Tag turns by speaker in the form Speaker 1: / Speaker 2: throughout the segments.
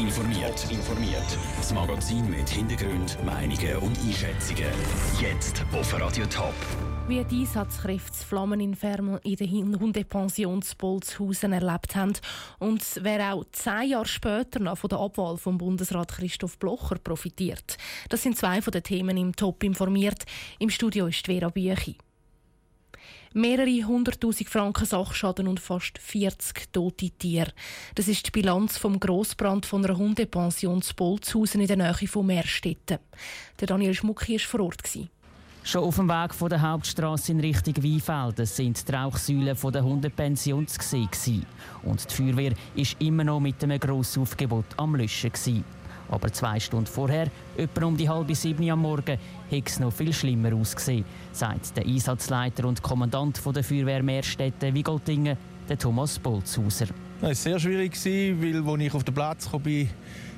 Speaker 1: informiert. informiert. Das Magazin mit Hintergrund, Meinungen und Einschätzungen. Jetzt auf Radio Top.
Speaker 2: Wie die Einsatzkräfte Flammeninferno in der Hundepension Bolzhausen erlebt haben und wer auch zehn Jahre später noch von der Abwahl vom Bundesrat Christoph Blocher profitiert. Das sind zwei von den Themen im Top informiert. Im Studio ist Vera Büchi. Mehrere hunderttausend Franken Sachschaden und fast 40 tote Tiere. Das ist die Bilanz vom Grossbrand von einer Hundepension Bolzhausen in der Nähe von Meerstetten. Der Daniel Schmucki war vor Ort.
Speaker 3: Schon auf dem Weg von der Hauptstraße in Richtung Weinfelden sind die Rauchsäulen von der Hundepension zu. Und die Feuerwehr ist immer noch mit einem Grossaufgebot am Löschen. Aber zwei Stunden vorher, etwa um die halbe sieben am Morgen, hätte es noch viel schlimmer ausgesehen, sagt der Einsatzleiter und Kommandant der Feuerwehr Meerstetten Wigoldingen, der Thomas Bolzhauser.
Speaker 4: Es war sehr schwierig, weil als ich auf den Platz kam,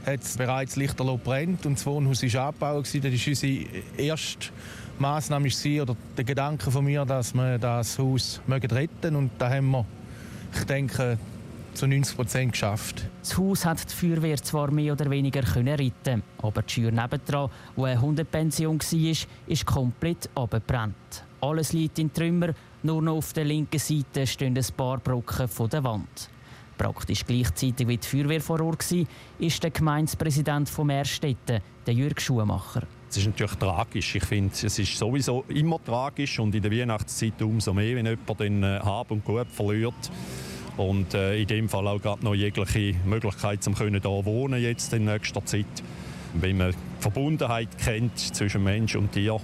Speaker 4: hat es bereits lichterloh brennt und das Wohnhaus war abgebaut. Das war unsere erste Massnahme oder der Gedanke von mir, dass wir das Haus retten mögen. Und da haben wir, ich denke, zu 90 Prozent geschafft.
Speaker 3: Das Haus hat die Feuerwehr zwar mehr oder weniger können retten, aber die Schür nebendran, wo eine Hundepension war, ist komplett abgebrannt. Alles liegt in Trümmer, nur noch auf der linken Seite stehen ein paar Brocken von der Wand. Praktisch gleichzeitig wie die Feuerwehr vor Ort war, ist der Gemeindepräsident von Meerstetten, der Jürg Schumacher.
Speaker 5: Es ist natürlich tragisch. Ich finde, es ist sowieso immer tragisch und in der Weihnachtszeit umso mehr, wenn jemand den äh, Hab und Gut verliert und äh, in dem Fall auch gerade noch jegliche Möglichkeit, um hier wohnen jetzt in nächster Zeit. Wenn man die Verbundenheit kennt zwischen Mensch und Tier,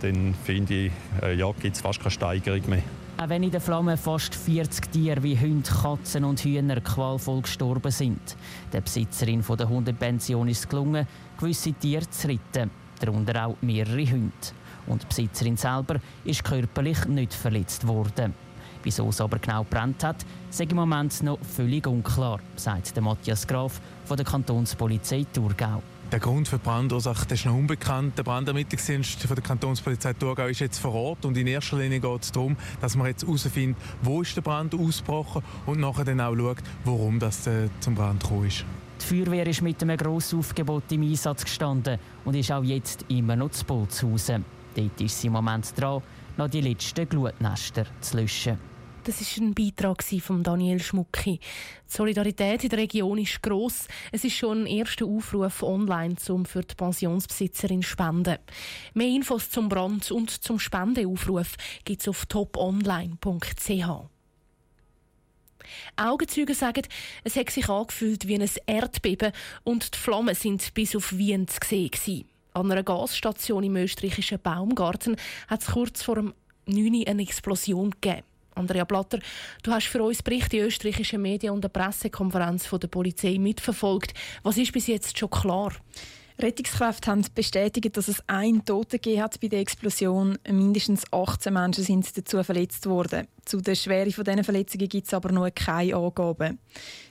Speaker 5: dann finde ich, äh, ja, gibt es fast keine Steigerung mehr.
Speaker 3: Auch wenn in der Flamme fast 40 Tiere wie Hunde, Katzen und Hühner qualvoll gestorben sind. Der Besitzerin von der Hundepension ist es gelungen, gewisse Tiere zu retten, darunter auch mehrere Hunde. Und die Besitzerin selber ist körperlich nicht verletzt worden. Wieso es aber genau brennt hat, sei im Moment noch völlig unklar, sagt der Matthias Graf von der Kantonspolizei Thurgau.
Speaker 4: Der Grund für die Brandursache ist noch unbekannt. Der Brandermittlungsdienst von der Kantonspolizei Thurgau ist jetzt vor Ort und in erster Linie geht es darum, dass man jetzt herausfindet, wo ist der Brand ausgebrochen und nachher dann auch schaut, warum das äh, zum Brand gekommen ist.
Speaker 3: Die Feuerwehr ist mit einem grossen Aufgebot im Einsatz gestanden und ist auch jetzt immer noch zu Bolzhausen. Dort ist sie im Moment dran, noch die letzten Glutnester zu löschen.
Speaker 2: Das ist ein Beitrag von Daniel Schmucki. Die Solidarität in der Region ist gross. Es ist schon ein erster Aufruf online, um für die Pensionsbesitzerin zu spenden. Mehr Infos zum Brand und zum Spendeaufruf gibt es auf toponline.ch. Augenzeuge sagen, es hat sich angefühlt wie ein Erdbeben und die Flammen sind bis auf Wien zu sehen. An einer Gasstation im österreichischen Baumgarten hat es kurz vor dem 9 eine Explosion gegeben. Andrea Blatter, du hast für uns Berichte in österreichischen Medien und eine Pressekonferenz von der Polizei mitverfolgt. Was ist bis jetzt schon klar?
Speaker 6: Rettungskräfte haben bestätigt, dass es einen Toten gegeben hat bei der Explosion. Mindestens 18 Menschen sind dazu verletzt worden. Zu der Schwere dieser Verletzungen gibt es aber noch keine Angaben.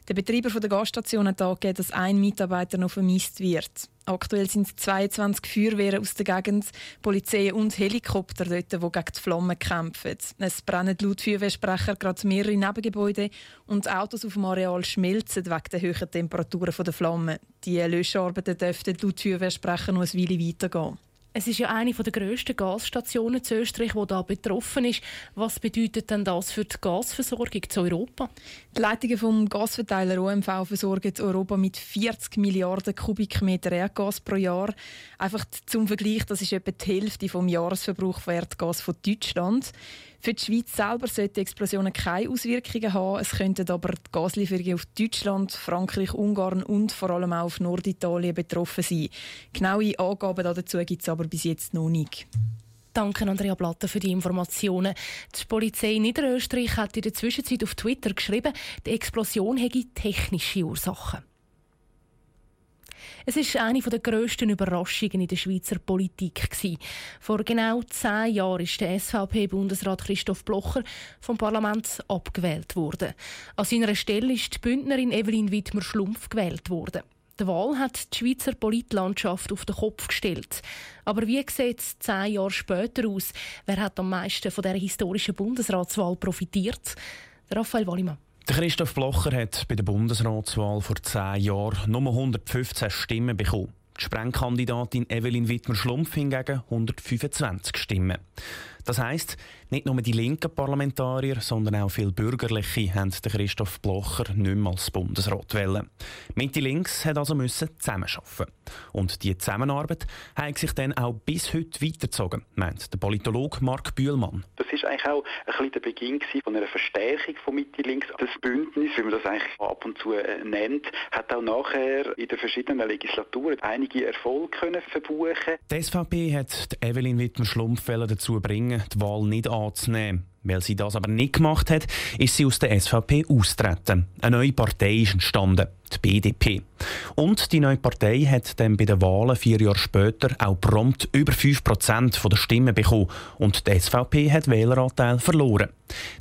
Speaker 6: Der Betreiber der Gasstation hat angegeben, dass ein Mitarbeiter noch vermisst wird. Aktuell sind es 22 Feuerwehren aus der Gegend, Polizei und Helikopter dort, die gegen die Flammen kämpfen. Es brennen laut Feuerwehrsprecher gerade mehrere Nebengebäude und Autos auf dem Areal schmelzen wegen der hohen Temperaturen der Flammen. Die Löscharbeiten dürften laut Feuerwehrsprecher noch ein Weile weitergehen.
Speaker 2: Es ist ja eine der grössten Gasstationen in Österreich, die da betroffen ist. Was bedeutet denn das für die Gasversorgung zu Europa?
Speaker 6: Die Leitungen vom Gasverteiler OMV versorgen Europa mit 40 Milliarden Kubikmeter Erdgas pro Jahr. Einfach zum Vergleich, das ist etwa die Hälfte vom Jahresverbrauch von Erdgas von Deutschland. Für die Schweiz selber sollten die Explosionen keine Auswirkungen haben. Es könnten aber die Gaslieferungen auf Deutschland, Frankreich, Ungarn und vor allem auch auf Norditalien betroffen sein. Genaue Angaben dazu gibt es aber bis jetzt noch nicht.
Speaker 2: Danke, Andrea Blatter, für die Informationen. Die Polizei Niederösterreich hat in der Zwischenzeit auf Twitter geschrieben, die Explosion hätte technische Ursachen. Es ist eine der grössten Überraschungen in der Schweizer Politik. Vor genau zehn Jahren ist der SVP-Bundesrat Christoph Blocher vom Parlament abgewählt worden. An seiner Stelle ist die Bündnerin Evelyn Wittmer-Schlumpf gewählt worden. Die Wahl hat die Schweizer Politlandschaft auf den Kopf gestellt. Aber wie sieht es zehn Jahre später aus? Wer hat am meisten von dieser historischen Bundesratswahl profitiert? Raphael Wallimann.
Speaker 7: Christoph Blocher hat bei der Bundesratswahl vor zehn Jahren nur 115 Stimmen bekommen. Die Sprengkandidatin Evelyn Wittmer-Schlumpf hingegen 125 Stimmen. Das heisst, nicht nur die linken Parlamentarier, sondern auch viele Bürgerliche haben den Christoph Blocher nicht mehr als Bundesrat wählen. Mitte links hat also müssen zusammenarbeiten. Und die Zusammenarbeit hat sich dann auch bis heute weitergezogen, meint der Politologe Mark Bühlmann.
Speaker 8: Das ist eigentlich auch ein bisschen der Beginn von einer Verstärkung von Mitte links. Das Bündnis, wie man das eigentlich ab und zu äh, nennt, hat auch nachher in den verschiedenen Legislaturen einige Erfolge können verbuchen.
Speaker 7: Die SVP hat Evelyn Wittmer-Schlumpf dazu bringen die Wahl nicht anzunehmen. Weil sie das aber nicht gemacht hat, ist sie aus der SVP austreten. Eine neue Partei ist entstanden, die BDP. Und die neue Partei hat dann bei den Wahlen vier Jahre später auch prompt über 5% der Stimmen bekommen und die SVP hat Wähleranteil verloren.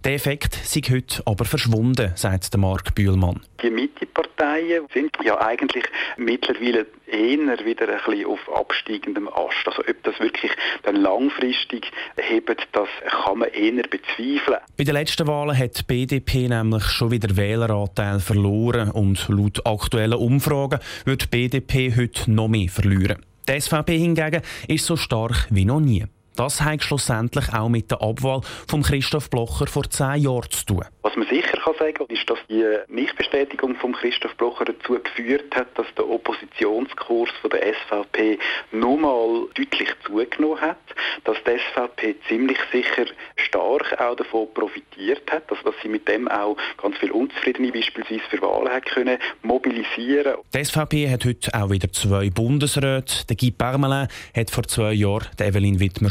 Speaker 7: Der Effekt sei heute aber verschwunden, sagt Mark Bühlmann.
Speaker 8: Die Mitte-Parteien sind ja eigentlich mittlerweile eher wieder ein bisschen auf absteigendem Ast. Also ob das wirklich dann langfristig hebt, das kann man eher bezweifeln.
Speaker 7: Bei den letzten Wahlen hat die BDP nämlich schon wieder Wähleranteil verloren und laut aktuellen Umfragen wird die BDP heute noch mehr verlieren. Die SVP hingegen ist so stark wie noch nie. Das hat schlussendlich auch mit der Abwahl von Christoph Blocher vor zehn Jahren zu tun.
Speaker 8: Was man sicher kann sagen ist, dass die Nichtbestätigung von Christoph Blocher dazu geführt hat, dass der Oppositionskurs von der SVP nochmal deutlich zugenommen hat, dass die SVP ziemlich sicher stark auch davon profitiert hat, dass, dass sie mit dem auch ganz viel Unzufriedene beispielsweise für Wahlen hat können mobilisieren.
Speaker 7: Die SVP hat heute auch wieder zwei Bundesräte. Der Guy Parmelin hat vor zwei Jahren Evelyn Wittmer